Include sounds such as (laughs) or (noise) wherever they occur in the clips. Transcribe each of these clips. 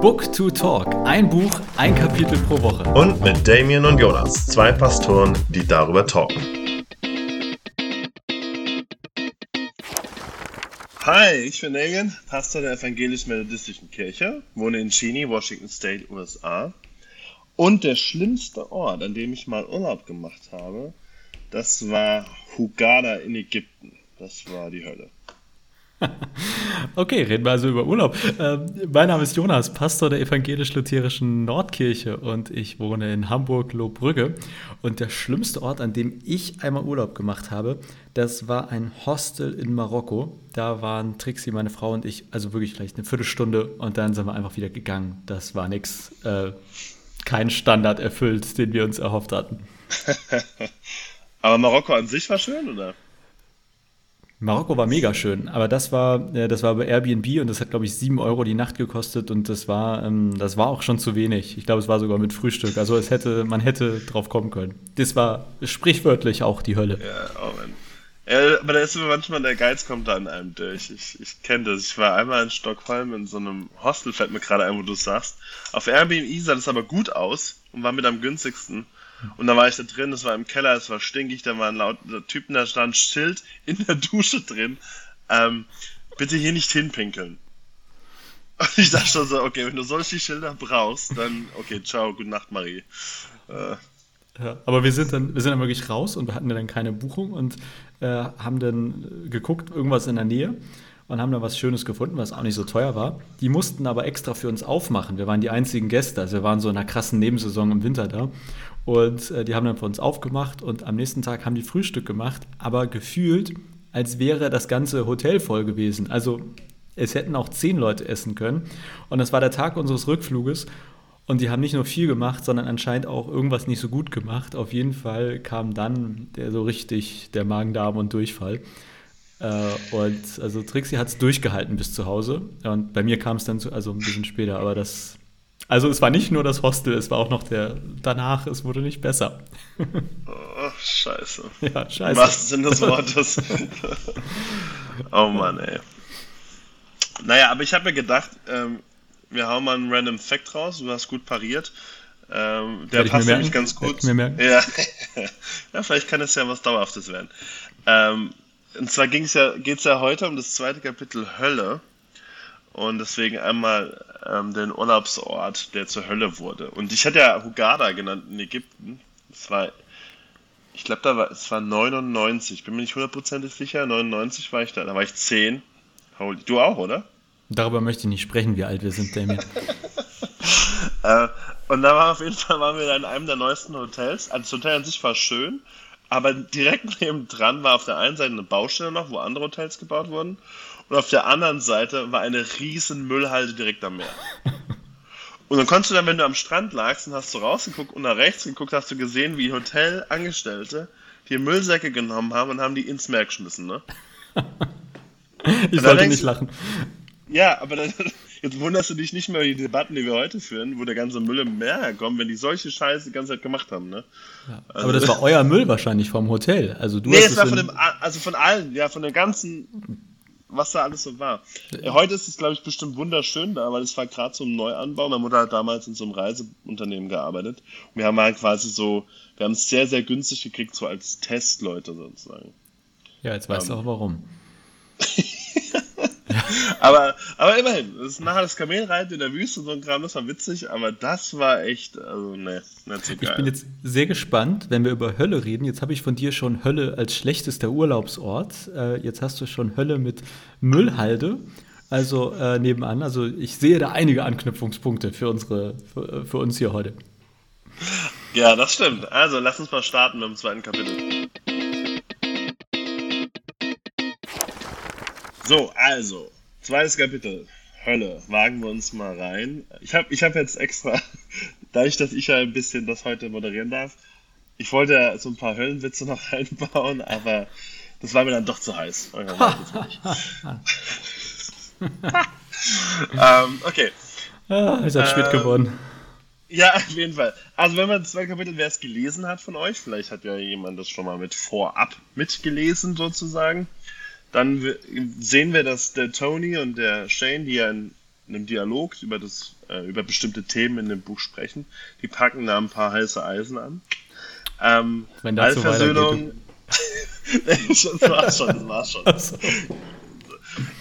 Book to Talk. Ein Buch, ein Kapitel pro Woche. Und mit Damien und Jonas, zwei Pastoren, die darüber talken. Hi, ich bin Damien, Pastor der Evangelisch-Methodistischen Kirche, wohne in Cheney, Washington State, USA. Und der schlimmste Ort, an dem ich mal Urlaub gemacht habe, das war Hugada in Ägypten. Das war die Hölle. (laughs) okay, reden wir also über Urlaub. Ähm, mein Name ist Jonas, Pastor der evangelisch-lutherischen Nordkirche und ich wohne in Hamburg-Lohbrügge. Und der schlimmste Ort, an dem ich einmal Urlaub gemacht habe, das war ein Hostel in Marokko. Da waren Trixie, meine Frau und ich, also wirklich vielleicht eine Viertelstunde und dann sind wir einfach wieder gegangen. Das war nichts, äh, kein Standard erfüllt, den wir uns erhofft hatten. (laughs) Aber Marokko an sich war schön, oder? Marokko war mega schön, aber das war, äh, das war bei Airbnb und das hat, glaube ich, 7 Euro die Nacht gekostet und das war, ähm, das war auch schon zu wenig. Ich glaube, es war sogar mit Frühstück. Also es hätte, man hätte drauf kommen können. Das war sprichwörtlich auch die Hölle. Ja, oh Mann. Ja, aber da ist immer manchmal der Geiz kommt da an einem durch. Ich, ich kenne das. Ich war einmal in Stockholm in so einem Hostel, fällt mir gerade ein, wo du sagst. Auf Airbnb sah das aber gut aus und war mit am günstigsten. Und dann war ich da drin, es war im Keller, es war stinkig, da waren lauter Typen, da stand Schild in der Dusche drin. Ähm, bitte hier nicht hinpinkeln. Und ich dachte schon so, okay, wenn du solche Schilder brauchst, dann, okay, ciao, gute Nacht, Marie. Äh. Ja, aber wir sind dann, wir sind dann wirklich raus und wir hatten dann keine Buchung und äh, haben dann geguckt, irgendwas in der Nähe und haben da was Schönes gefunden, was auch nicht so teuer war. Die mussten aber extra für uns aufmachen. Wir waren die einzigen Gäste, also wir waren so in einer krassen Nebensaison im Winter da. Und äh, die haben dann für uns aufgemacht und am nächsten Tag haben die Frühstück gemacht, aber gefühlt, als wäre das ganze Hotel voll gewesen. Also es hätten auch zehn Leute essen können. Und das war der Tag unseres Rückfluges. Und die haben nicht nur viel gemacht, sondern anscheinend auch irgendwas nicht so gut gemacht. Auf jeden Fall kam dann der so richtig der Magen-Darm und Durchfall. Äh, und also Trixie hat es durchgehalten bis zu Hause. Und bei mir kam es dann zu, also ein bisschen später, aber das also es war nicht nur das Hostel, es war auch noch der danach, es wurde nicht besser. Oh, scheiße. Ja, scheiße. Was sind das Wortes? (laughs) oh Mann, ey. Naja, aber ich habe mir gedacht, ähm, wir hauen mal einen Random Fact raus, du hast gut pariert. Ähm, der passt nämlich ganz gut. Ja. (laughs) ja, vielleicht kann es ja was Dauerhaftes werden. Ähm, und zwar ja, geht es ja heute um das zweite Kapitel Hölle. Und deswegen einmal ähm, den Urlaubsort, der zur Hölle wurde. Und ich hatte ja Hugada genannt in Ägypten. Das war, ich glaube, da war, es war 99, bin mir nicht hundertprozentig sicher. 99 war ich da, da war ich 10. Du auch, oder? Darüber möchte ich nicht sprechen, wie alt wir sind, Damien. (laughs) äh, und da war auf jeden Fall waren wir da in einem der neuesten Hotels. Also das Hotel an sich war schön, aber direkt (laughs) neben dran war auf der einen Seite eine Baustelle noch, wo andere Hotels gebaut wurden und auf der anderen Seite war eine riesen Müllhalde direkt am Meer. Und dann konntest du dann, wenn du am Strand lagst und hast so rausgeguckt und nach rechts geguckt, hast du gesehen, wie Hotelangestellte die Müllsäcke genommen haben und haben die ins Meer geschmissen, ne? (laughs) ich sollte nicht lachen. Ja, aber dann, (laughs) jetzt wunderst du dich nicht mehr über die Debatten, die wir heute führen, wo der ganze Müll im Meer herkommt, wenn die solche Scheiße die ganze Zeit gemacht haben, ne? Ja, also, aber das war euer Müll wahrscheinlich vom Hotel. Also du nee, es war von dem, also von allen, ja, von der ganzen was da alles so war. Heute ist es, glaube ich, bestimmt wunderschön da, weil es war gerade so ein Neuanbau. Meine Mutter hat damals in so einem Reiseunternehmen gearbeitet. Und wir haben halt quasi so, wir haben es sehr, sehr günstig gekriegt, so als Testleute sozusagen. Ja, jetzt weißt ähm, du auch warum. (laughs) (laughs) aber, aber immerhin, das ist nachher das Kamelreiten in der Wüste und so ein Kram, das war witzig, aber das war echt, also ne, nicht so geil. Ich bin jetzt sehr gespannt, wenn wir über Hölle reden. Jetzt habe ich von dir schon Hölle als schlechtester Urlaubsort. Äh, jetzt hast du schon Hölle mit Müllhalde. Also äh, nebenan. Also ich sehe da einige Anknüpfungspunkte für unsere, für, für uns hier heute. Ja, das stimmt. Also lass uns mal starten mit dem zweiten Kapitel. So, also, zweites Kapitel. Hölle. Wagen wir uns mal rein. Ich habe ich hab jetzt extra, (laughs) dadurch, dass ich ja ein bisschen das heute moderieren darf, ich wollte ja so ein paar Höllenwitze noch (laughs) einbauen, aber das war mir dann doch zu heiß. (laughs) ähm, okay. Ah, ist ähm, spät geworden. Ja, auf jeden Fall. Also wenn man zwei Kapitel, wer es gelesen hat von euch, vielleicht hat ja jemand das schon mal mit vorab mitgelesen sozusagen, dann sehen wir, dass der Tony und der Shane, die ja in einem Dialog über das äh, über bestimmte Themen in dem Buch sprechen. Die packen da ein paar heiße Eisen an. Ähm, Wenn das Allversöhnung. (laughs) das war schon, das war schon. (laughs) Also.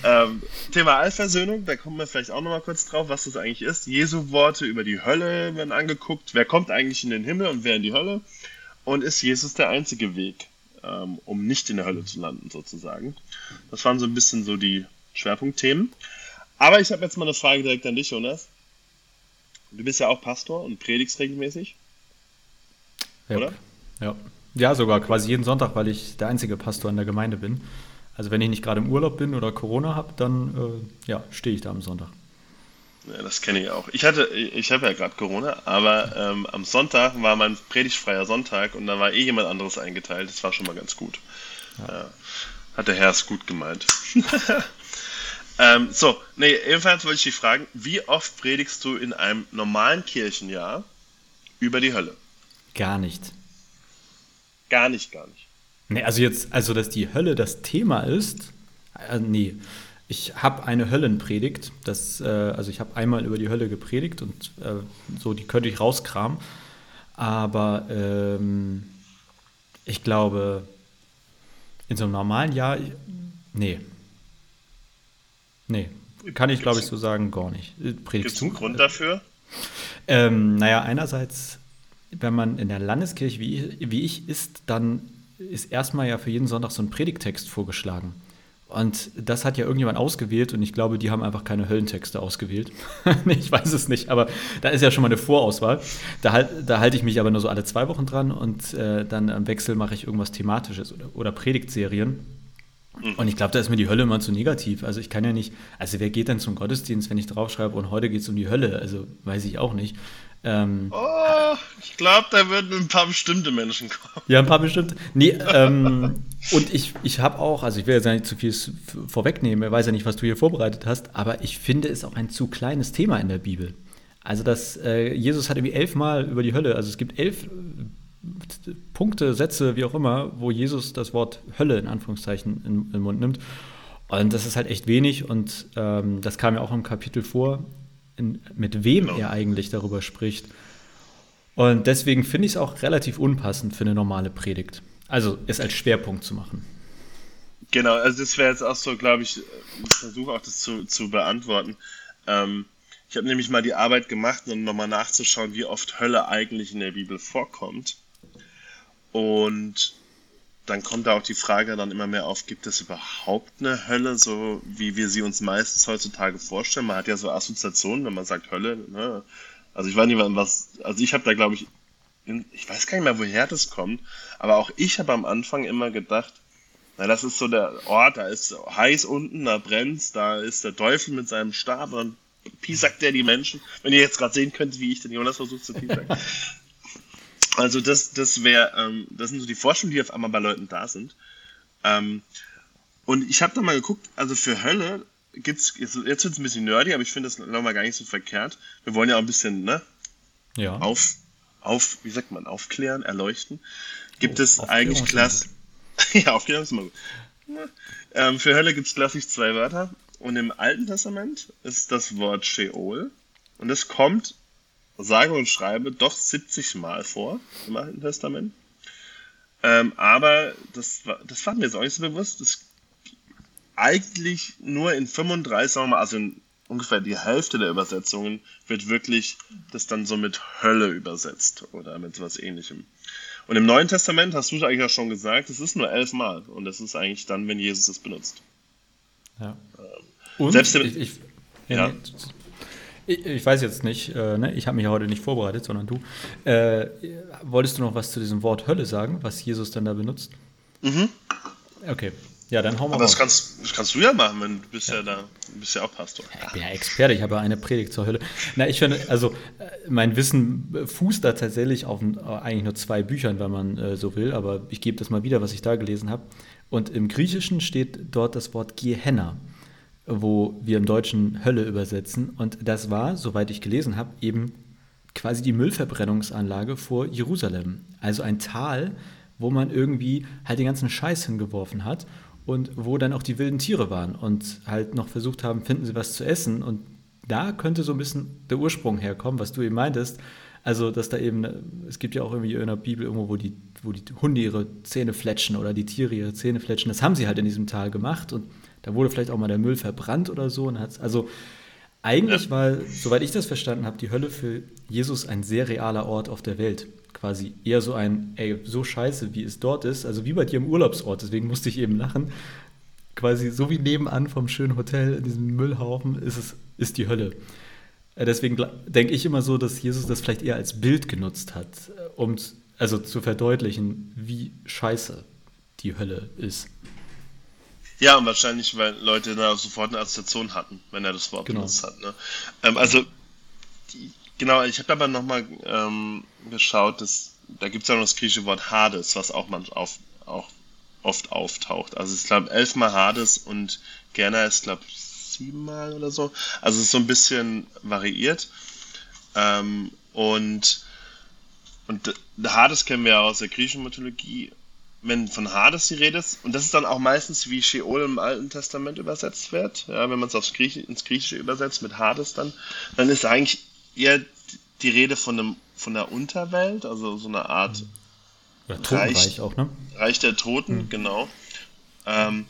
Ähm, Thema Allversöhnung, da kommen wir vielleicht auch nochmal kurz drauf, was das eigentlich ist. Jesu Worte über die Hölle werden angeguckt. Wer kommt eigentlich in den Himmel und wer in die Hölle? Und ist Jesus der einzige Weg, ähm, um nicht in der Hölle zu landen, sozusagen? Das waren so ein bisschen so die Schwerpunktthemen. Aber ich habe jetzt mal eine Frage direkt an dich, Jonas. Du bist ja auch Pastor und predigst regelmäßig. Ja. Oder? Ja. Ja, sogar quasi jeden Sonntag, weil ich der einzige Pastor in der Gemeinde bin. Also wenn ich nicht gerade im Urlaub bin oder Corona habe, dann äh, ja, stehe ich da am Sonntag. Ja, das kenne ich auch. Ich hatte, ich habe ja gerade Corona, aber ähm, am Sonntag war mein predigtfreier Sonntag und da war eh jemand anderes eingeteilt. Das war schon mal ganz gut. Ja. Ja, hat der Herr es gut gemeint. (laughs) ähm, so, nee, ebenfalls wollte ich dich fragen, wie oft predigst du in einem normalen Kirchenjahr über die Hölle? Gar nicht. Gar nicht, gar nicht. Nee, also jetzt, also dass die Hölle das Thema ist, äh, nee. Ich habe eine Höllenpredigt, das, äh, also ich habe einmal über die Hölle gepredigt und äh, so, die könnte ich rauskramen. Aber ähm, ich glaube, in so einem normalen Jahr, nee. Nee, kann ich glaube ich so sagen, gar nicht. Äh, Gibt es einen Grund dafür? Ähm, naja, einerseits, wenn man in der Landeskirche wie, wie ich ist, dann ist erstmal ja für jeden Sonntag so ein Predigtext vorgeschlagen. Und das hat ja irgendjemand ausgewählt und ich glaube, die haben einfach keine Höllentexte ausgewählt. (laughs) ich weiß es nicht, aber da ist ja schon mal eine Vorauswahl. Da, halt, da halte ich mich aber nur so alle zwei Wochen dran und äh, dann am Wechsel mache ich irgendwas Thematisches oder, oder Predigtserien. Mhm. Und ich glaube, da ist mir die Hölle immer zu negativ. Also ich kann ja nicht, also wer geht denn zum Gottesdienst, wenn ich draufschreibe und heute geht es um die Hölle? Also weiß ich auch nicht. Ähm, oh, ich glaube, da würden ein paar bestimmte Menschen kommen. Ja, ein paar bestimmte. Nee, ähm, und ich, ich habe auch, also ich will jetzt nicht zu viel vorwegnehmen, ich weiß ja nicht, was du hier vorbereitet hast, aber ich finde es auch ein zu kleines Thema in der Bibel. Also, dass äh, Jesus hat irgendwie elfmal über die Hölle, also es gibt elf äh, Punkte, Sätze, wie auch immer, wo Jesus das Wort Hölle in Anführungszeichen in, in den Mund nimmt. Und das ist halt echt wenig und ähm, das kam ja auch im Kapitel vor in, mit wem genau. er eigentlich darüber spricht. Und deswegen finde ich es auch relativ unpassend für eine normale Predigt. Also es als Schwerpunkt zu machen. Genau, also das wäre jetzt auch so, glaube ich, ich versuche auch das zu, zu beantworten. Ähm, ich habe nämlich mal die Arbeit gemacht, um nochmal nachzuschauen, wie oft Hölle eigentlich in der Bibel vorkommt. Und dann kommt da auch die Frage dann immer mehr auf, gibt es überhaupt eine Hölle, so wie wir sie uns meistens heutzutage vorstellen? Man hat ja so Assoziationen, wenn man sagt Hölle. Ne? Also ich weiß nicht, was, also ich habe da glaube ich, ich weiß gar nicht mehr, woher das kommt, aber auch ich habe am Anfang immer gedacht, na, das ist so der Ort, da ist heiß unten, da brennt's, da ist der Teufel mit seinem Stab und piesackt der die Menschen. Wenn ihr jetzt gerade sehen könnt, wie ich den Jonas versucht zu piesacken. (laughs) Also das, das wäre, ähm, das sind so die Forschungen, die auf einmal bei Leuten da sind. Ähm, und ich habe da mal geguckt, also für Hölle gibt's, jetzt, jetzt wird es ein bisschen nerdy, aber ich finde das nochmal gar nicht so verkehrt. Wir wollen ja auch ein bisschen, ne? Ja. Auf, auf, wie sagt man, aufklären, erleuchten. Gibt oh, es eigentlich klassisch. (laughs) ja, Aufklärung ist immer gut. Ähm, für Hölle gibt es klassisch zwei Wörter. Und im Alten Testament ist das Wort Sheol. Und es kommt sage und schreibe doch 70 Mal vor im Alten Testament. Ähm, aber das, das war mir jetzt auch nicht so bewusst. Das eigentlich nur in 35, sagen wir mal, also in ungefähr die Hälfte der Übersetzungen wird wirklich das dann so mit Hölle übersetzt oder mit was ähnlichem. Und im Neuen Testament hast du eigentlich ja schon gesagt, es ist nur elfmal und das ist eigentlich dann, wenn Jesus es benutzt. Ja. Ähm, und selbst im, ich, ich, ja, ja. Ich, ich weiß jetzt nicht, äh, ne? ich habe mich ja heute nicht vorbereitet, sondern du. Äh, wolltest du noch was zu diesem Wort Hölle sagen, was Jesus dann da benutzt? Mhm. Okay. Ja, dann hauen wir Aber das kannst, das kannst du ja machen, wenn du bist ja, ja da, bist ja auch Pastor. Ich bin ja Experte, ich habe ja eine Predigt zur Hölle. Na, ich finde, also äh, mein Wissen fußt da tatsächlich auf äh, eigentlich nur zwei Büchern, wenn man äh, so will, aber ich gebe das mal wieder, was ich da gelesen habe. Und im Griechischen steht dort das Wort Gehenna wo wir im Deutschen Hölle übersetzen. Und das war, soweit ich gelesen habe, eben quasi die Müllverbrennungsanlage vor Jerusalem. Also ein Tal, wo man irgendwie halt den ganzen Scheiß hingeworfen hat und wo dann auch die wilden Tiere waren und halt noch versucht haben, finden sie was zu essen und da könnte so ein bisschen der Ursprung herkommen, was du eben meintest. Also, dass da eben, es gibt ja auch irgendwie in der Bibel irgendwo, wo die, wo die Hunde ihre Zähne fletschen oder die Tiere ihre Zähne fletschen. Das haben sie halt in diesem Tal gemacht und da wurde vielleicht auch mal der Müll verbrannt oder so. Und hat's, also eigentlich ja. war, soweit ich das verstanden habe, die Hölle für Jesus ein sehr realer Ort auf der Welt. Quasi eher so ein, ey, so scheiße, wie es dort ist. Also wie bei dir im Urlaubsort, deswegen musste ich eben lachen. Quasi so wie nebenan vom schönen Hotel in diesem Müllhaufen ist es, ist die Hölle. Äh, deswegen denke ich immer so, dass Jesus das vielleicht eher als Bild genutzt hat, äh, um also zu verdeutlichen, wie scheiße die Hölle ist. Ja, und wahrscheinlich, weil Leute da sofort eine Assoziation hatten, wenn er das Wort genau. benutzt hat. Ne? Ähm, also, die, genau, ich habe aber nochmal ähm, geschaut, dass, da gibt es ja noch das griechische Wort Hades, was auch, man auf, auch oft auftaucht. Also ich glaube elfmal Hades und Gerner ist, glaube ich, siebenmal oder so. Also es ist so ein bisschen variiert. Ähm, und und Hades kennen wir ja aus der griechischen Mythologie wenn von Hades die Rede ist, und das ist dann auch meistens wie Sheol im Alten Testament übersetzt wird, ja, wenn man es aufs Griech, ins Griechische übersetzt mit Hades dann, dann ist eigentlich eher die Rede von, einem, von der Unterwelt, also so eine Art ja, Reich, auch, ne? Reich der Toten, mhm. genau. Ähm,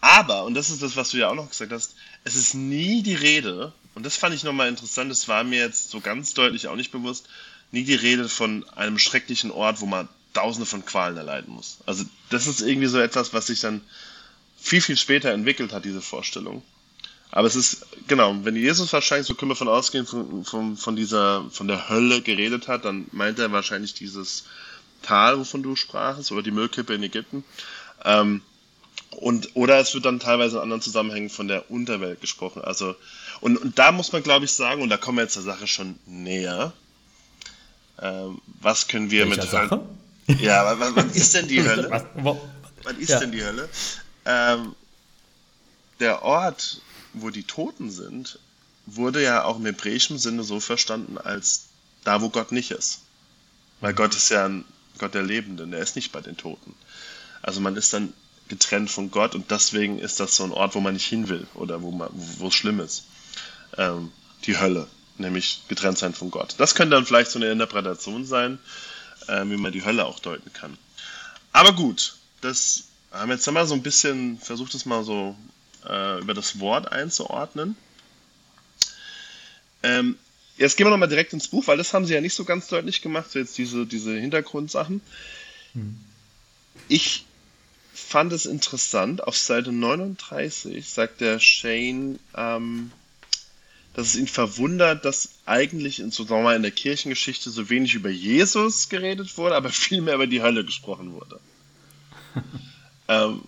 aber, und das ist das, was du ja auch noch gesagt hast, es ist nie die Rede, und das fand ich nochmal interessant, das war mir jetzt so ganz deutlich auch nicht bewusst, nie die Rede von einem schrecklichen Ort, wo man Tausende von Qualen erleiden muss. Also das ist irgendwie so etwas, was sich dann viel, viel später entwickelt hat, diese Vorstellung. Aber es ist, genau, wenn Jesus wahrscheinlich, so können wir von ausgehen, von, von, von dieser, von der Hölle geredet hat, dann meint er wahrscheinlich dieses Tal, wovon du sprachst, oder die Müllkippe in Ägypten. Ähm, und, oder es wird dann teilweise in anderen Zusammenhängen von der Unterwelt gesprochen. Also, und, und da muss man, glaube ich, sagen, und da kommen wir jetzt der Sache schon näher, ähm, was können wir Welcher mit Sache? Ja, was, was ist denn die Hölle? Was, was ist ja. denn die Hölle? Ähm, der Ort, wo die Toten sind, wurde ja auch im hebräischen Sinne so verstanden als da, wo Gott nicht ist. Weil Gott ist ja ein Gott der Lebenden, der ist nicht bei den Toten. Also man ist dann getrennt von Gott und deswegen ist das so ein Ort, wo man nicht hin will oder wo, man, wo es schlimm ist. Ähm, die Hölle, nämlich getrennt sein von Gott. Das könnte dann vielleicht so eine Interpretation sein äh, wie man die Hölle auch deuten kann. Aber gut, das haben jetzt haben wir so ein bisschen versucht, das mal so äh, über das Wort einzuordnen. Ähm, jetzt gehen wir nochmal direkt ins Buch, weil das haben sie ja nicht so ganz deutlich gemacht, so jetzt diese, diese Hintergrundsachen. Hm. Ich fand es interessant, auf Seite 39 sagt der Shane, ähm, dass es ihn verwundert, dass eigentlich in, so, sagen wir mal, in der Kirchengeschichte so wenig über Jesus geredet wurde, aber (laughs) viel mehr über die Hölle gesprochen wurde. (laughs) ähm,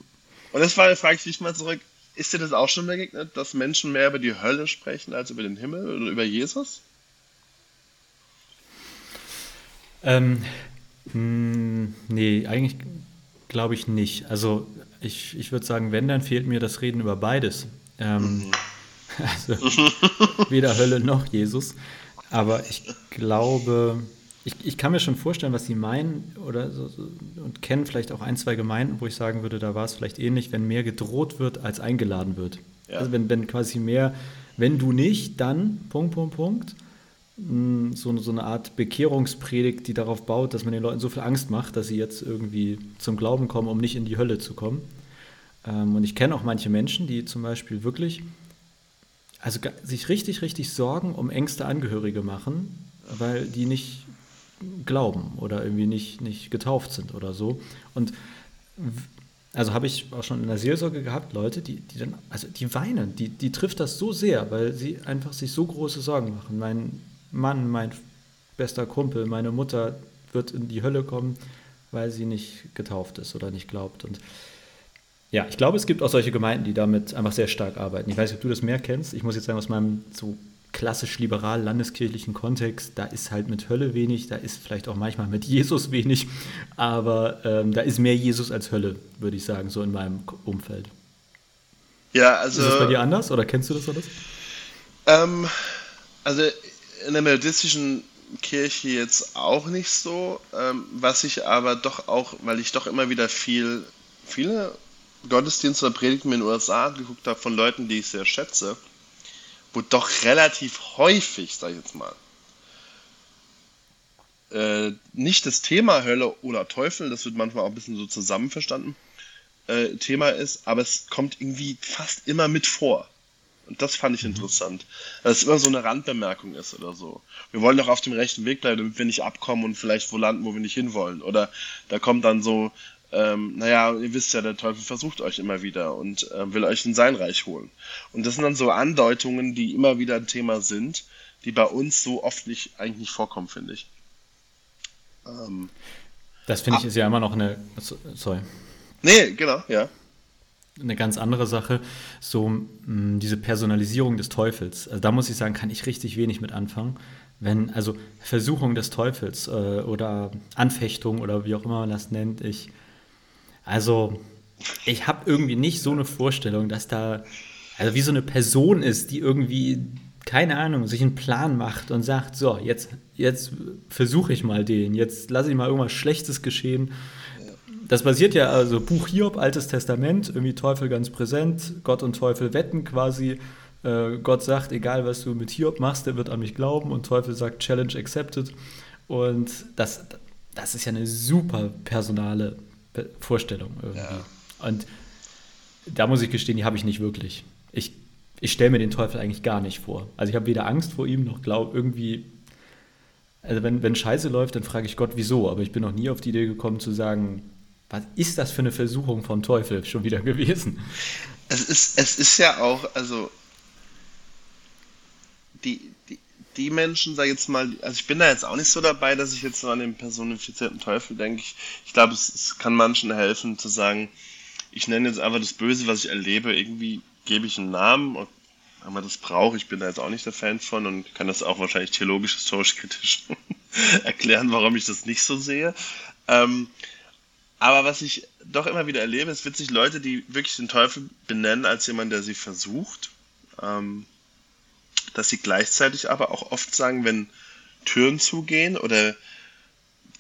und das war Frage, ich mal zurück. Ist dir das auch schon begegnet, dass Menschen mehr über die Hölle sprechen als über den Himmel oder über Jesus? Ähm, mh, hm, nee, eigentlich glaube ich nicht. Also ich, ich würde sagen, wenn, dann fehlt mir das Reden über beides. Ähm, mhm. Also weder Hölle noch Jesus. Aber ich glaube, ich, ich kann mir schon vorstellen, was Sie meinen oder so, so, und kennen vielleicht auch ein, zwei Gemeinden, wo ich sagen würde, da war es vielleicht ähnlich, wenn mehr gedroht wird, als eingeladen wird. Ja. Also wenn, wenn quasi mehr, wenn du nicht, dann Punkt, Punkt, Punkt. Hm, so, so eine Art Bekehrungspredigt, die darauf baut, dass man den Leuten so viel Angst macht, dass sie jetzt irgendwie zum Glauben kommen, um nicht in die Hölle zu kommen. Ähm, und ich kenne auch manche Menschen, die zum Beispiel wirklich also sich richtig, richtig Sorgen um engste Angehörige machen, weil die nicht glauben oder irgendwie nicht, nicht getauft sind oder so. Und also habe ich auch schon in der Seelsorge gehabt, Leute, die, die dann, also die weinen, die, die trifft das so sehr, weil sie einfach sich so große Sorgen machen. Mein Mann, mein bester Kumpel, meine Mutter wird in die Hölle kommen, weil sie nicht getauft ist oder nicht glaubt. Und ja, ich glaube, es gibt auch solche Gemeinden, die damit einfach sehr stark arbeiten. Ich weiß nicht, ob du das mehr kennst. Ich muss jetzt sagen, aus meinem so klassisch liberal landeskirchlichen Kontext, da ist halt mit Hölle wenig, da ist vielleicht auch manchmal mit Jesus wenig, aber ähm, da ist mehr Jesus als Hölle, würde ich sagen, so in meinem Umfeld. Ja, also. Ist das bei dir anders oder kennst du das alles? Ähm, also in der methodistischen Kirche jetzt auch nicht so, ähm, was ich aber doch auch, weil ich doch immer wieder viel, viele Gottesdienste oder Predigten in den USA geguckt habe von Leuten, die ich sehr schätze. wo doch relativ häufig, sag ich jetzt mal, äh, nicht das Thema Hölle oder Teufel, das wird manchmal auch ein bisschen so zusammen verstanden, äh, Thema ist, aber es kommt irgendwie fast immer mit vor. Und das fand ich mhm. interessant. Dass es immer so eine Randbemerkung ist oder so. Wir wollen doch auf dem rechten Weg bleiben, damit wir nicht abkommen und vielleicht wo landen, wo wir nicht hinwollen. Oder da kommt dann so, ähm, naja, ihr wisst ja, der Teufel versucht euch immer wieder und äh, will euch in sein Reich holen. Und das sind dann so Andeutungen, die immer wieder ein Thema sind, die bei uns so oft nicht, eigentlich nicht vorkommen, finde ich. Ähm, das finde ich ah. ist ja immer noch eine. Sorry. Nee, genau, ja. Eine ganz andere Sache, so mh, diese Personalisierung des Teufels. Also da muss ich sagen, kann ich richtig wenig mit anfangen. Wenn, also Versuchung des Teufels äh, oder Anfechtung oder wie auch immer man das nennt, ich, also ich habe irgendwie nicht so eine Vorstellung, dass da, also wie so eine Person ist, die irgendwie keine Ahnung, sich einen Plan macht und sagt, so, jetzt, jetzt versuche ich mal den, jetzt lasse ich mal irgendwas Schlechtes geschehen. Das basiert ja, also Buch Hiob, Altes Testament, irgendwie Teufel ganz präsent, Gott und Teufel wetten quasi. Äh, Gott sagt, egal was du mit Hiob machst, der wird an mich glauben und Teufel sagt, Challenge accepted. Und das, das ist ja eine super personale Vorstellung irgendwie. Ja. Und da muss ich gestehen, die habe ich nicht wirklich. Ich ich stelle mir den Teufel eigentlich gar nicht vor. Also ich habe weder Angst vor ihm noch glaube irgendwie. Also wenn, wenn Scheiße läuft, dann frage ich Gott, wieso. Aber ich bin noch nie auf die Idee gekommen zu sagen, was ist das für eine Versuchung vom Teufel schon wieder gewesen? Es ist, es ist ja auch, also die, die, Menschen, sag ich jetzt mal, also ich bin da jetzt auch nicht so dabei, dass ich jetzt so an den personifizierten Teufel denke. Ich, ich glaube, es, es kann manchen helfen zu sagen, ich nenne jetzt einfach das Böse, was ich erlebe, irgendwie gebe ich einen Namen, wenn man das braucht. Ich bin da jetzt auch nicht der Fan von und kann das auch wahrscheinlich theologisch, historisch, kritisch (laughs) erklären, warum ich das nicht so sehe. Ähm, aber was ich doch immer wieder erlebe, ist witzig, Leute, die wirklich den Teufel benennen als jemand, der sie versucht, ähm, dass sie gleichzeitig aber auch oft sagen, wenn Türen zugehen oder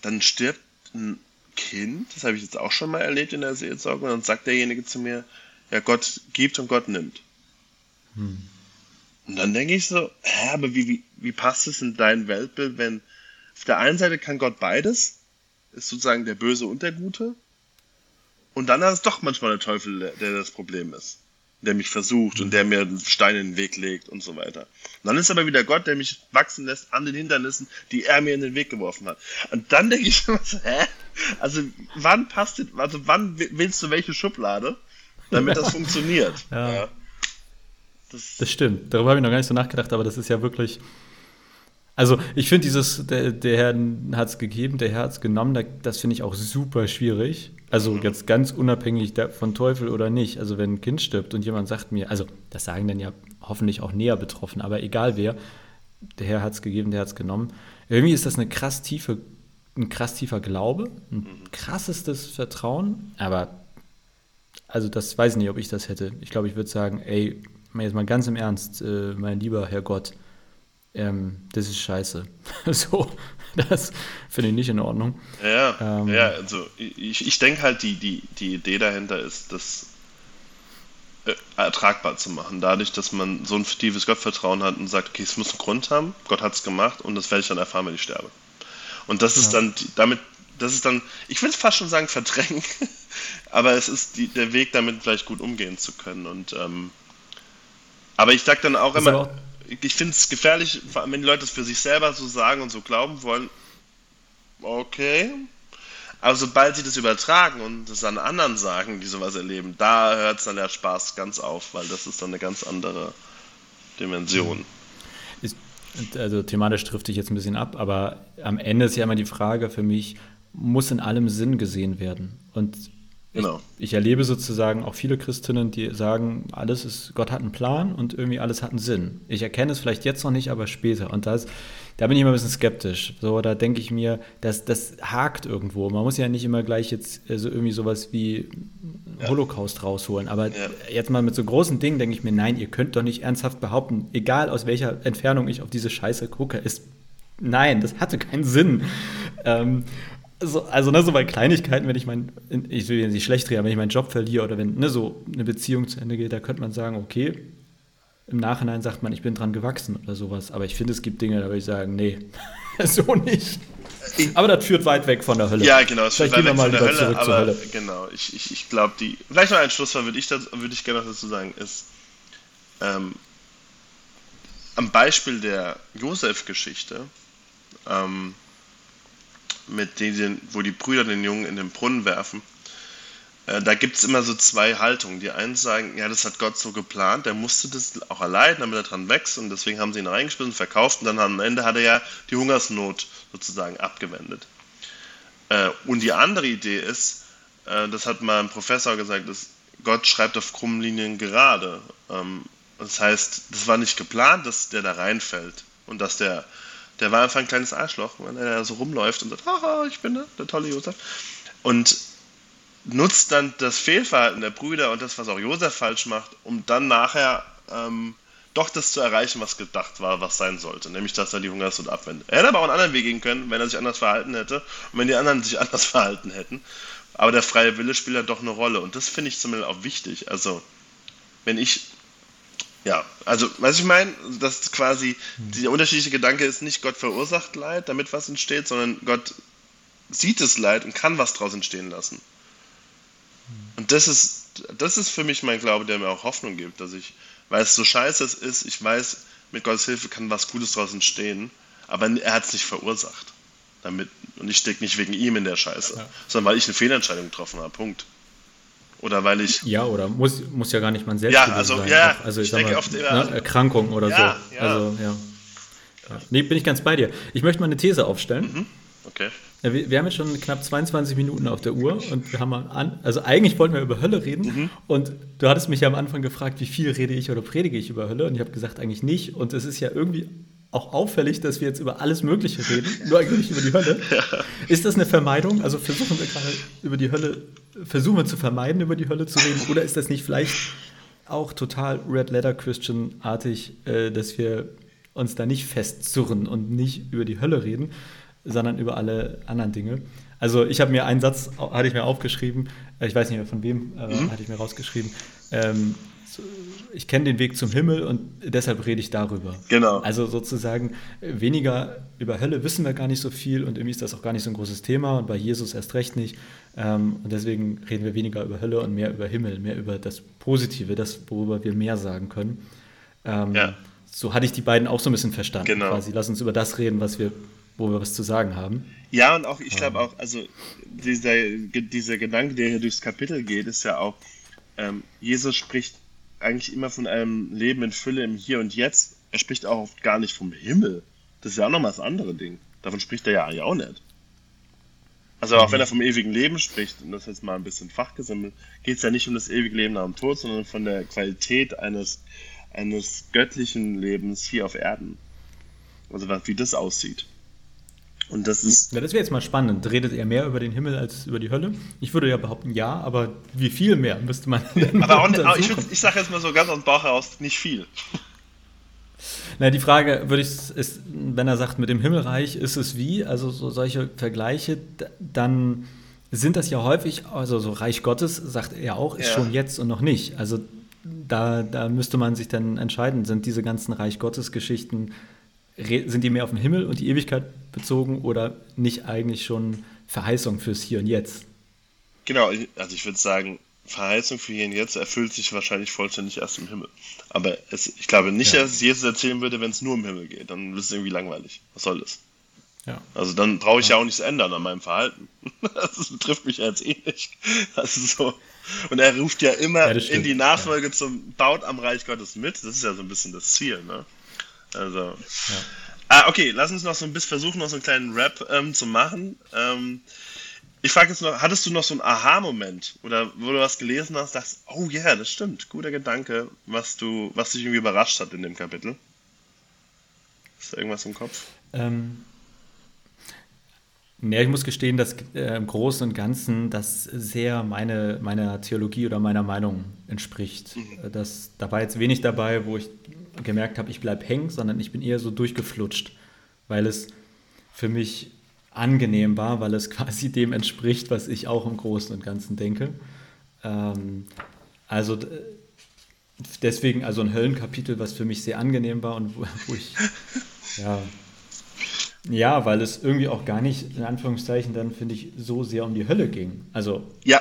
dann stirbt ein Kind, das habe ich jetzt auch schon mal erlebt in der Seelsorge, und dann sagt derjenige zu mir, ja, Gott gibt und Gott nimmt. Hm. Und dann denke ich so, hä, aber wie, wie, wie passt es in dein Weltbild, wenn auf der einen Seite kann Gott beides, ist sozusagen der Böse und der Gute, und dann ist es doch manchmal der Teufel, der, der das Problem ist, der mich versucht und der mir Steine in den Weg legt und so weiter. Und dann ist aber wieder Gott, der mich wachsen lässt an den Hindernissen, die er mir in den Weg geworfen hat. Und dann denke ich immer so, hä? Also wann passt, also wann willst du welche Schublade? damit das (laughs) funktioniert. Ja. ja. Das, das, stimmt. Darüber habe ich noch gar nicht so nachgedacht, aber das ist ja wirklich. Also, ich finde dieses, der, der Herr hat es gegeben, der Herr hat es genommen, das finde ich auch super schwierig. Also, mhm. jetzt ganz unabhängig von Teufel oder nicht. Also, wenn ein Kind stirbt und jemand sagt mir, also, das sagen dann ja hoffentlich auch näher betroffen, aber egal wer, der Herr hat es gegeben, der hat es genommen. Irgendwie ist das eine krass tiefe, ein krass tiefer Glaube, ein mhm. krassestes Vertrauen, aber also das weiß ich nicht, ob ich das hätte. Ich glaube, ich würde sagen, ey, jetzt mal ganz im Ernst, äh, mein lieber Herr Gott, ähm, das ist scheiße. (laughs) so, das finde ich nicht in Ordnung. Ja, ähm, ja also ich, ich denke halt, die, die, die Idee dahinter ist, das äh, ertragbar zu machen. Dadurch, dass man so ein tiefes Gottvertrauen hat und sagt, okay, es muss einen Grund haben, Gott hat es gemacht und das werde ich dann erfahren, wenn ich sterbe. Und das ist ja. dann, damit das ist dann, ich will es fast schon sagen, verdrängen, (laughs) aber es ist die, der Weg, damit vielleicht gut umgehen zu können. Und ähm, aber ich sage dann auch immer, auch ich finde es gefährlich, wenn die Leute es für sich selber so sagen und so glauben wollen. Okay. Aber sobald sie das übertragen und das an anderen sagen, die sowas erleben, da hört es dann der Spaß ganz auf, weil das ist dann eine ganz andere Dimension. Ist, also thematisch trifft dich jetzt ein bisschen ab, aber am Ende ist ja immer die Frage für mich, muss in allem Sinn gesehen werden. Und genau. ich, ich, erlebe sozusagen auch viele Christinnen, die sagen, alles ist, Gott hat einen Plan und irgendwie alles hat einen Sinn. Ich erkenne es vielleicht jetzt noch nicht, aber später. Und das, da bin ich immer ein bisschen skeptisch. So, da denke ich mir, das, das hakt irgendwo. Man muss ja nicht immer gleich jetzt also irgendwie sowas wie ja. Holocaust rausholen. Aber ja. jetzt mal mit so großen Dingen denke ich mir, nein, ihr könnt doch nicht ernsthaft behaupten, egal aus welcher Entfernung ich auf diese Scheiße gucke, ist Nein, das hatte keinen Sinn. Ähm, so, also ne, so bei Kleinigkeiten, wenn ich mein, ich will jetzt nicht schlecht reden, wenn ich meinen Job verliere oder wenn ne, so eine Beziehung zu Ende geht, da könnte man sagen, okay, im Nachhinein sagt man, ich bin dran gewachsen oder sowas. Aber ich finde, es gibt Dinge, da würde ich sagen, nee, (laughs) so nicht. Aber das führt weit weg von der Hölle. Ja, genau, es führt weit weg von der Hölle, aber Hölle. genau, ich, ich, ich glaube, die. Vielleicht noch ein Schlusswort würde ich, würd ich gerne noch dazu sagen, ist, ähm, am Beispiel der Josef-Geschichte, ähm, mit denen, wo die Brüder den Jungen in den Brunnen werfen, äh, da gibt es immer so zwei Haltungen. Die einen sagen, ja, das hat Gott so geplant, der musste das auch erleiden, damit er dran wächst und deswegen haben sie ihn reingeschmissen, verkauft und dann am Ende hat er ja die Hungersnot sozusagen abgewendet. Äh, und die andere Idee ist, äh, das hat mal ein Professor gesagt, dass Gott schreibt auf krummen Linien gerade. Ähm, das heißt, das war nicht geplant, dass der da reinfällt und dass der, der war einfach ein kleines Arschloch, wenn er so rumläuft und sagt, haha, ich bin der, tolle Josef. Und nutzt dann das Fehlverhalten der Brüder und das, was auch Josef falsch macht, um dann nachher ähm, doch das zu erreichen, was gedacht war, was sein sollte. Nämlich, dass er die Hungersnot abwendet. Er hätte aber auch einen anderen Weg gehen können, wenn er sich anders verhalten hätte und wenn die anderen sich (laughs) anders verhalten hätten. Aber der freie Wille spielt ja doch eine Rolle und das finde ich zumindest auch wichtig. Also, wenn ich ja, also, was ich meine, dass quasi der unterschiedliche Gedanke ist nicht, Gott verursacht Leid, damit was entsteht, sondern Gott sieht das Leid und kann was daraus entstehen lassen. Und das ist, das ist für mich mein Glaube, der mir auch Hoffnung gibt, dass ich, weil es so scheiße ist, ich weiß, mit Gottes Hilfe kann was Gutes daraus entstehen, aber er hat es nicht verursacht. Damit, und ich stecke nicht wegen ihm in der Scheiße, ja. sondern weil ich eine Fehlentscheidung getroffen habe. Punkt. Oder weil ich. Ja, oder muss, muss ja gar nicht man selbst ja, also, sein. Ja, also ich, ich sag mal, oft, ne, Erkrankung oder ja, so. Ja. Also, ja. Nee, bin ich ganz bei dir. Ich möchte mal eine These aufstellen. Mhm. Okay. Ja, wir, wir, haben jetzt schon knapp 22 Minuten auf der Uhr und wir haben an, also eigentlich wollten wir über Hölle reden mhm. und du hattest mich ja am Anfang gefragt, wie viel rede ich oder predige ich über Hölle und ich habe gesagt, eigentlich nicht und es ist ja irgendwie auch auffällig, dass wir jetzt über alles Mögliche reden, nur eigentlich nicht über die Hölle. (laughs) Ja. Ist das eine Vermeidung? Also versuchen wir gerade über die Hölle, versuchen wir zu vermeiden, über die Hölle zu reden oder ist das nicht vielleicht auch total Red Letter Christian-artig, äh, dass wir uns da nicht festzurren und nicht über die Hölle reden, sondern über alle anderen Dinge. Also ich habe mir einen Satz, hatte ich mir aufgeschrieben, äh, ich weiß nicht mehr von wem, äh, mhm. hatte ich mir rausgeschrieben. Ähm, ich kenne den Weg zum Himmel und deshalb rede ich darüber. Genau. Also sozusagen weniger über Hölle wissen wir gar nicht so viel und irgendwie ist das auch gar nicht so ein großes Thema und bei Jesus erst recht nicht. Ähm, und deswegen reden wir weniger über Hölle und mehr über Himmel, mehr über das Positive, das, worüber wir mehr sagen können. Ähm, ja. So hatte ich die beiden auch so ein bisschen verstanden. Genau. Quasi, lass uns über das reden, was wir wo wir was zu sagen haben. Ja, und auch, ich glaube auch, also dieser, dieser Gedanke, der hier durchs Kapitel geht, ist ja auch, ähm, Jesus spricht eigentlich immer von einem Leben in Fülle im Hier und Jetzt. Er spricht auch oft gar nicht vom Himmel. Das ist ja auch nochmal das andere Ding. Davon spricht er ja eigentlich auch nicht. Also auch wenn er vom ewigen Leben spricht, und das jetzt mal ein bisschen fachgesimmelt, geht es ja nicht um das ewige Leben nach dem Tod, sondern von der Qualität eines, eines göttlichen Lebens hier auf Erden. Also wie das aussieht. Und das ist. Ja, das wäre jetzt mal spannend. Redet er mehr über den Himmel als über die Hölle? Ich würde ja behaupten, ja, aber wie viel mehr müsste man denn Aber auch nicht, ich, ich sage jetzt mal so ganz aus dem Bauch heraus, nicht viel. Na, die Frage würde ich, ist, wenn er sagt, mit dem Himmelreich ist es wie, also so solche Vergleiche, dann sind das ja häufig, also so Reich Gottes, sagt er auch, ist ja. schon jetzt und noch nicht. Also da, da müsste man sich dann entscheiden, sind diese ganzen Reich Gottes Geschichten sind die mehr auf den Himmel und die Ewigkeit bezogen oder nicht eigentlich schon Verheißung fürs Hier und Jetzt? Genau, also ich würde sagen, Verheißung für Hier und Jetzt erfüllt sich wahrscheinlich vollständig erst im Himmel. Aber es, ich glaube nicht, ja. dass Jesus erzählen würde, wenn es nur im Himmel geht. Dann ist es irgendwie langweilig. Was soll das? Ja. Also dann brauche ich ja. ja. auch nichts ändern an meinem Verhalten. (laughs) Das betrifft mich ja jetzt eh nicht. Das ist so. Und er ruft ja immer ja, in die Nachfolge zum Baut am Reich Gottes mit. Das ist ja so ein bisschen das Ziel, ne? Also. Ja. Ah, okay, lass uns noch so ein bisschen versuchen, noch so einen kleinen Rap ähm, zu machen. Ähm, ich frage jetzt noch, hattest du noch so einen Aha-Moment? Oder wo du was gelesen hast, dachtest, oh ja, yeah, das stimmt, guter Gedanke, was du, was dich irgendwie überrascht hat in dem Kapitel? Ist da irgendwas im Kopf? Ähm, ja, ich muss gestehen, dass äh, im Großen und Ganzen das sehr meine, meiner Theologie oder meiner Meinung entspricht. Mhm. Das, da war jetzt wenig dabei, wo ich gemerkt habe, ich bleibe hängen, sondern ich bin eher so durchgeflutscht, weil es für mich angenehm war, weil es (laughs) quasi dem entspricht, was ich auch im Großen und Ganzen denke. Ähm, also deswegen also ein Höllenkapitel, was für mich sehr angenehm war und wo, wo ich, (laughs) ja, ja, weil es irgendwie auch gar nicht, in Anführungszeichen, dann finde ich, so sehr um die Hölle ging. Also. Ja.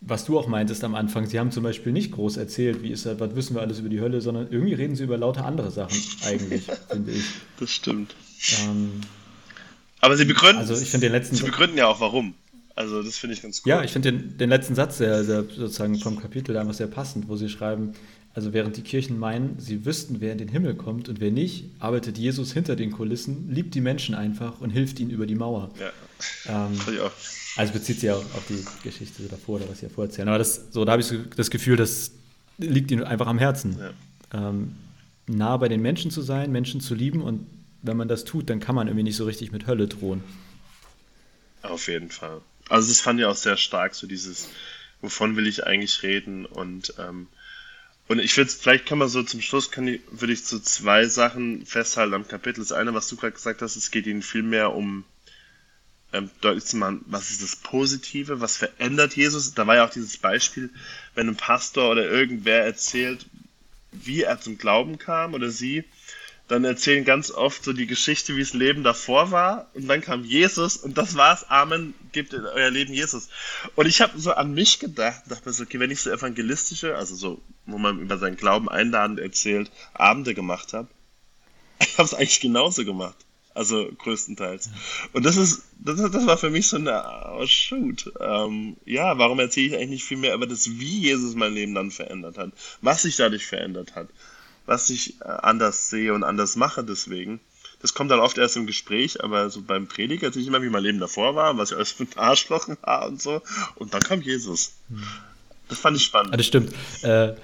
Was du auch meintest am Anfang, sie haben zum Beispiel nicht groß erzählt, wie ist das, was wissen wir alles über die Hölle, sondern irgendwie reden sie über lauter andere Sachen, eigentlich, (laughs) finde ich. Das stimmt. Ähm, Aber sie begründen, also ich den letzten sie begründen ja auch warum. Also das finde ich ganz cool. Ja, ich finde den, den letzten Satz sehr, sehr, sozusagen vom Kapitel einfach sehr passend, wo sie schreiben, also während die Kirchen meinen, sie wüssten, wer in den Himmel kommt und wer nicht, arbeitet Jesus hinter den Kulissen, liebt die Menschen einfach und hilft ihnen über die Mauer. Ja. Ähm, auch. Also bezieht sich auch auf die Geschichte davor oder was sie ja vorerzählen. Aber das, so, da habe ich so das Gefühl, das liegt ihnen einfach am Herzen. Ja. Ähm, nah bei den Menschen zu sein, Menschen zu lieben und wenn man das tut, dann kann man irgendwie nicht so richtig mit Hölle drohen. Auf jeden Fall. Also das fand ich auch sehr stark, so dieses, wovon will ich eigentlich reden und ähm, und ich würde, vielleicht kann man so zum Schluss, würde ich so zwei Sachen festhalten am Kapitel. Das eine, was du gerade gesagt hast, es geht ihnen viel mehr um ähm, deutlich zu machen, was ist das Positive, was verändert Jesus. Da war ja auch dieses Beispiel, wenn ein Pastor oder irgendwer erzählt, wie er zum Glauben kam oder sie, dann erzählen ganz oft so die Geschichte, wie das Leben davor war. Und dann kam Jesus und das war's. Amen, gebt in euer Leben Jesus. Und ich habe so an mich gedacht, dachte mir so, okay, wenn ich so evangelistische, also so, wo man über seinen Glauben einladend erzählt, Abende gemacht habe, (laughs) ich habe es eigentlich genauso gemacht. Also größtenteils. Und das ist, das, das war für mich so eine, oh shoot. Ähm, ja, warum erzähle ich eigentlich nicht viel mehr über das, wie Jesus mein Leben dann verändert hat, was sich dadurch verändert hat was ich äh, anders sehe und anders mache deswegen. Das kommt dann oft erst im Gespräch, aber so beim Prediger erzähle ich immer, wie mein Leben davor war, was ich alles für ein Arschloch war und so. Und dann kam Jesus. Das fand ich spannend. Ah, das stimmt. Äh,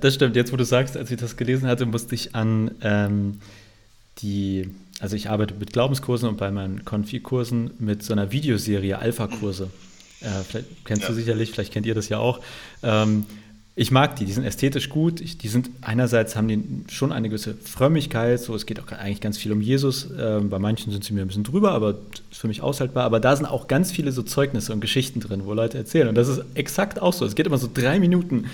das stimmt. Jetzt, wo du sagst, als ich das gelesen hatte, musste ich an ähm, die, also ich arbeite mit Glaubenskursen und bei meinen Konfi-Kursen mit so einer Videoserie Alpha-Kurse. Äh, vielleicht kennst ja. du sicherlich, vielleicht kennt ihr das ja auch. Ähm, ich mag die, die sind ästhetisch gut. Ich, die sind einerseits haben die schon eine gewisse Frömmigkeit, so es geht auch eigentlich ganz viel um Jesus. Ähm, bei manchen sind sie mir ein bisschen drüber, aber ist für mich aushaltbar. Aber da sind auch ganz viele so Zeugnisse und Geschichten drin, wo Leute erzählen. Und das ist exakt auch so. Es geht immer so drei Minuten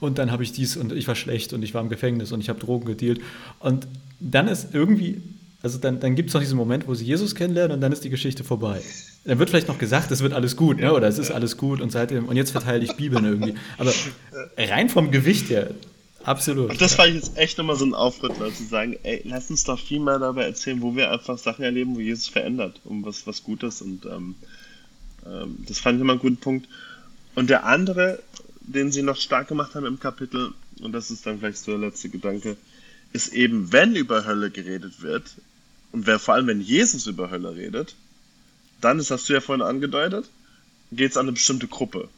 und dann habe ich dies und ich war schlecht und ich war im Gefängnis und ich habe Drogen gedealt. Und dann ist irgendwie also dann, dann gibt es noch diesen Moment, wo sie Jesus kennenlernen und dann ist die Geschichte vorbei. Dann wird vielleicht noch gesagt, es wird alles gut, ne? oder es ist alles gut und seitdem, und jetzt verteile ich Bibeln irgendwie. Aber rein vom Gewicht her, absolut. Und das fand ich jetzt echt nochmal so ein Aufrüttler, zu sagen, ey, lass uns doch viel mehr dabei erzählen, wo wir einfach Sachen erleben, wo Jesus verändert, um was, was Gutes und ähm, ähm, das fand ich immer einen guten Punkt. Und der andere, den sie noch stark gemacht haben im Kapitel, und das ist dann vielleicht so der letzte Gedanke, ist eben, wenn über Hölle geredet wird, und wer, vor allem, wenn Jesus über Hölle redet, dann, das hast du ja vorhin angedeutet, geht es an eine bestimmte Gruppe.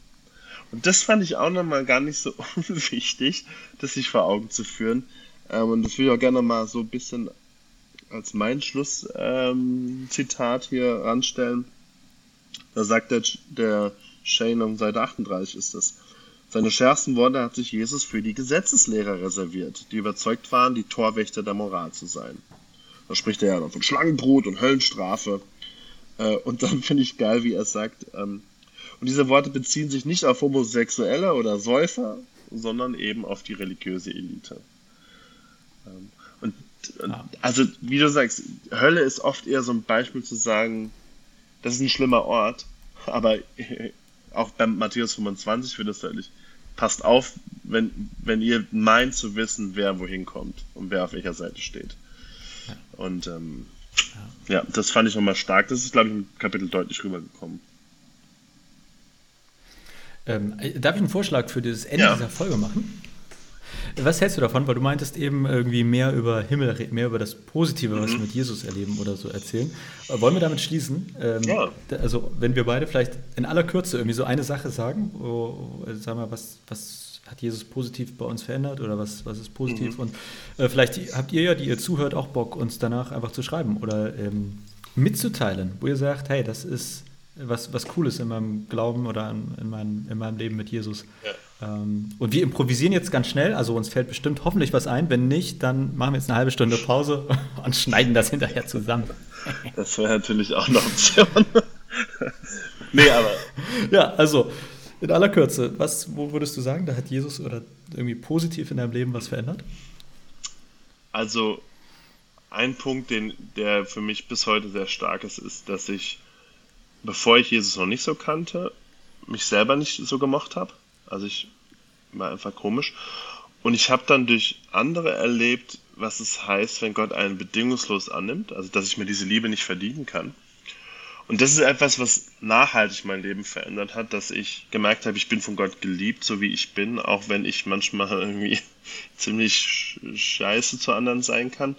Und das fand ich auch nochmal gar nicht so (laughs) unwichtig, das sich vor Augen zu führen. Ähm, und das will ich auch gerne mal so ein bisschen als mein Schlusszitat ähm, hier ranstellen. Da sagt der, der Shane um Seite 38 ist das. Seine schärfsten Worte hat sich Jesus für die Gesetzeslehrer reserviert, die überzeugt waren, die Torwächter der Moral zu sein. Da spricht er ja dann von Schlangenbrot und Höllenstrafe. Äh, und dann (laughs) finde ich geil, wie er sagt, ähm, und diese Worte beziehen sich nicht auf Homosexuelle oder Säufer, sondern eben auf die religiöse Elite. Ähm, und, und ah. also, wie du sagst, Hölle ist oft eher so ein Beispiel zu sagen, das ist ein schlimmer Ort, aber (laughs) auch beim Matthäus 25 wird das deutlich. Passt auf, wenn, wenn ihr meint zu wissen, wer wohin kommt und wer auf welcher Seite steht. Und ähm, ja. ja. das fand ich nochmal stark. Das ist, glaube ich, im Kapitel deutlich rübergekommen. Ähm, darf ich einen Vorschlag für das Ende ja. dieser Folge machen? Was hältst du davon? Weil du meintest eben irgendwie mehr über Himmel, mehr über das Positive, mhm. was wir mit Jesus erleben oder so erzählen. Äh, wollen wir damit schließen? Ähm, ja. Also, wenn wir beide vielleicht in aller Kürze irgendwie so eine Sache sagen, wo, sagen wir, was, was hat Jesus positiv bei uns verändert oder was, was ist positiv? Mhm. Und äh, vielleicht habt ihr ja, die ihr zuhört, auch Bock, uns danach einfach zu schreiben oder ähm, mitzuteilen, wo ihr sagt, hey, das ist was, was Cooles in meinem Glauben oder in, in, meinem, in meinem Leben mit Jesus. Ja. Ähm, und wir improvisieren jetzt ganz schnell, also uns fällt bestimmt hoffentlich was ein. Wenn nicht, dann machen wir jetzt eine halbe Stunde Pause (laughs) und schneiden das hinterher zusammen. Das wäre natürlich auch eine Option. (laughs) nee, aber. Ja, also in aller Kürze, was, wo würdest du sagen, da hat Jesus oder irgendwie positiv in deinem Leben was verändert? Also, ein Punkt, den, der für mich bis heute sehr stark ist, ist, dass ich, bevor ich Jesus noch nicht so kannte, mich selber nicht so gemocht habe. Also ich war einfach komisch. Und ich habe dann durch andere erlebt, was es heißt, wenn Gott einen bedingungslos annimmt, also dass ich mir diese Liebe nicht verdienen kann. Und das ist etwas, was nachhaltig mein Leben verändert hat, dass ich gemerkt habe, ich bin von Gott geliebt, so wie ich bin, auch wenn ich manchmal (laughs) irgendwie ziemlich scheiße zu anderen sein kann.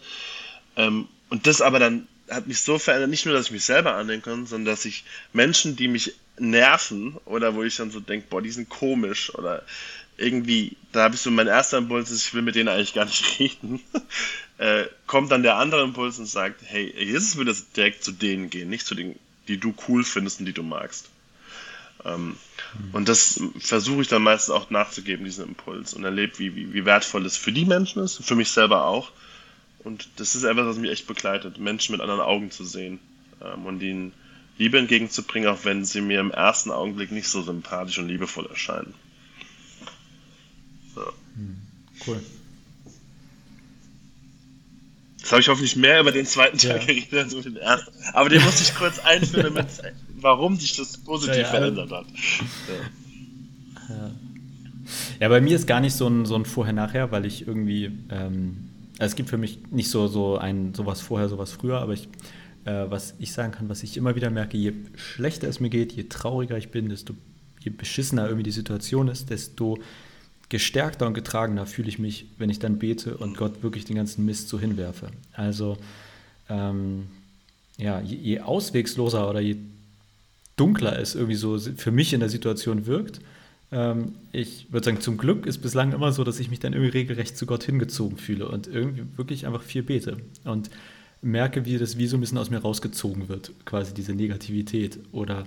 Ähm, und das aber dann hat mich so verändert, nicht nur, dass ich mich selber annehmen kann, sondern dass ich Menschen, die mich nerven oder wo ich dann so denke, boah, die sind komisch oder irgendwie, da habe ich so mein erster Impuls ist, ich will mit denen eigentlich gar nicht (laughs) reden. äh, kommt dann der andere Impuls und sagt, hey, Jesus würde direkt zu denen gehen, nicht zu den die du cool findest und die du magst. Ähm, mhm. Und das versuche ich dann meistens auch nachzugeben, diesen Impuls, und erlebe, wie, wie, wie wertvoll es für die Menschen ist, für mich selber auch. Und das ist etwas, was mich echt begleitet, Menschen mit anderen Augen zu sehen ähm, und ihnen Liebe entgegenzubringen, auch wenn sie mir im ersten Augenblick nicht so sympathisch und liebevoll erscheinen. So. Cool. Jetzt habe ich hoffentlich mehr über den zweiten Teil ja. geredet als über den ersten. Aber den musste ich kurz einführen, damit, warum sich das positiv ja, ja. verändert hat. Ja. bei mir ist gar nicht so ein, so ein Vorher-Nachher, weil ich irgendwie, ähm, also es gibt für mich nicht so, so ein sowas vorher, sowas früher, aber ich, äh, was ich sagen kann, was ich immer wieder merke, je schlechter es mir geht, je trauriger ich bin, desto je beschissener irgendwie die Situation ist, desto gestärkter und getragener fühle ich mich, wenn ich dann bete und Gott wirklich den ganzen Mist so hinwerfe. Also ähm, ja, je, je, auswegsloser oder je dunkler es irgendwie so für mich in der Situation wirkt, ähm, ich würde sagen, zum Glück ist bislang immer so, dass ich mich dann irgendwie regelrecht zu Gott hingezogen fühle und irgendwie wirklich einfach viel bete und merke, wie das wie so ein bisschen aus mir rausgezogen wird, quasi diese Negativität oder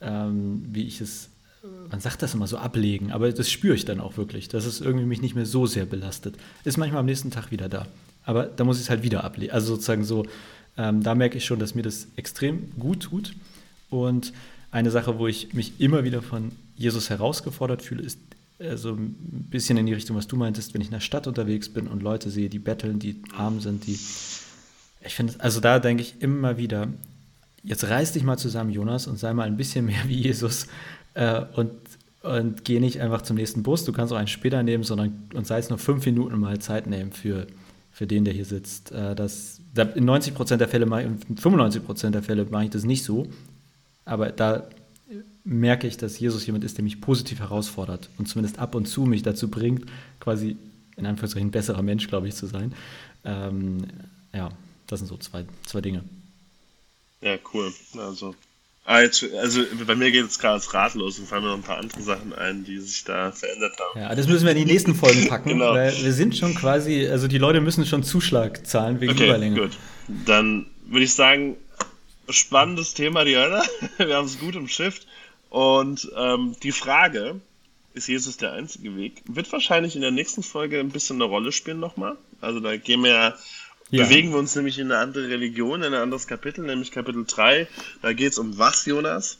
ähm, wie ich es man sagt das immer so ablegen, aber das spüre ich dann auch wirklich, dass es irgendwie mich nicht mehr so sehr belastet. Ist manchmal am nächsten Tag wieder da. Aber da muss ich es halt wieder ablegen. Also sozusagen so, ähm, da merke ich schon, dass mir das extrem gut tut. Und eine Sache, wo ich mich immer wieder von Jesus herausgefordert fühle, ist äh, so ein bisschen in die Richtung, was du meintest, wenn ich in der Stadt unterwegs bin und Leute sehe, die betteln, die arm sind, die. Ich finde, also da denke ich immer wieder, jetzt reiß dich mal zusammen, Jonas, und sei mal ein bisschen mehr wie Jesus äh, und, und geh nicht einfach zum nächsten Bus. Du kannst auch einen später nehmen, sondern und sei es nur fünf Minuten mal Zeit nehmen für, für den, der hier sitzt. Äh, das, in 90 Prozent der Fälle, in 95 Prozent der Fälle mache ich das nicht so. Aber da merke ich, dass Jesus jemand ist, der mich positiv herausfordert und zumindest ab und zu mich dazu bringt, quasi in Anführungszeichen besserer Mensch, glaube ich, zu sein. Ähm, ja, das sind so zwei, zwei Dinge. Ja, cool. Also also bei mir geht es gerade ratlos und fallen mir noch ein paar andere Sachen ein, die sich da verändert haben. Ja, das müssen wir in die nächsten Folgen (laughs) packen, genau. weil wir sind schon quasi, also die Leute müssen schon Zuschlag zahlen wegen okay, Überlänge. Gut, dann würde ich sagen, spannendes Thema, Diana. (laughs) Wir haben es gut im Schiff. Und ähm, die Frage, ist Jesus der einzige Weg, wird wahrscheinlich in der nächsten Folge ein bisschen eine Rolle spielen nochmal. Also da gehen wir ja ja. bewegen wir uns nämlich in eine andere Religion, in ein anderes Kapitel, nämlich Kapitel 3. Da geht es um was, Jonas?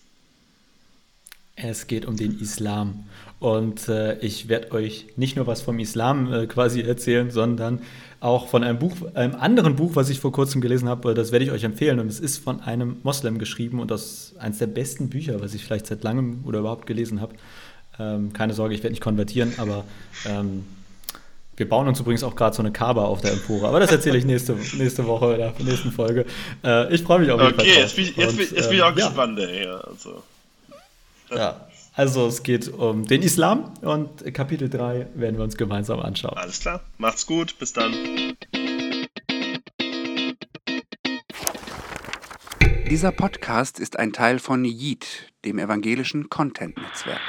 Es geht um den Islam. Und äh, ich werde euch nicht nur was vom Islam äh, quasi erzählen, sondern auch von einem Buch, einem anderen Buch, was ich vor kurzem gelesen habe. Das werde ich euch empfehlen. Und es ist von einem Moslem geschrieben und das ist eines der besten Bücher, was ich vielleicht seit langem oder überhaupt gelesen habe. Ähm, keine Sorge, ich werde nicht konvertieren, aber ähm, wir bauen uns übrigens auch gerade so eine Kaba auf der Empore, aber das erzähle ich nächste, nächste Woche oder nächsten Folge. Äh, ich freue mich auf jeden okay, Fall. Okay, jetzt, bin, jetzt, Und, jetzt bin ich auch ähm, gespannt, ja. ey. Also. Ja, also es geht um den Islam und Kapitel 3 werden wir uns gemeinsam anschauen. Alles klar, macht's gut, bis dann. Dieser Podcast ist ein Teil von Yeet, dem evangelischen Content-Netzwerk.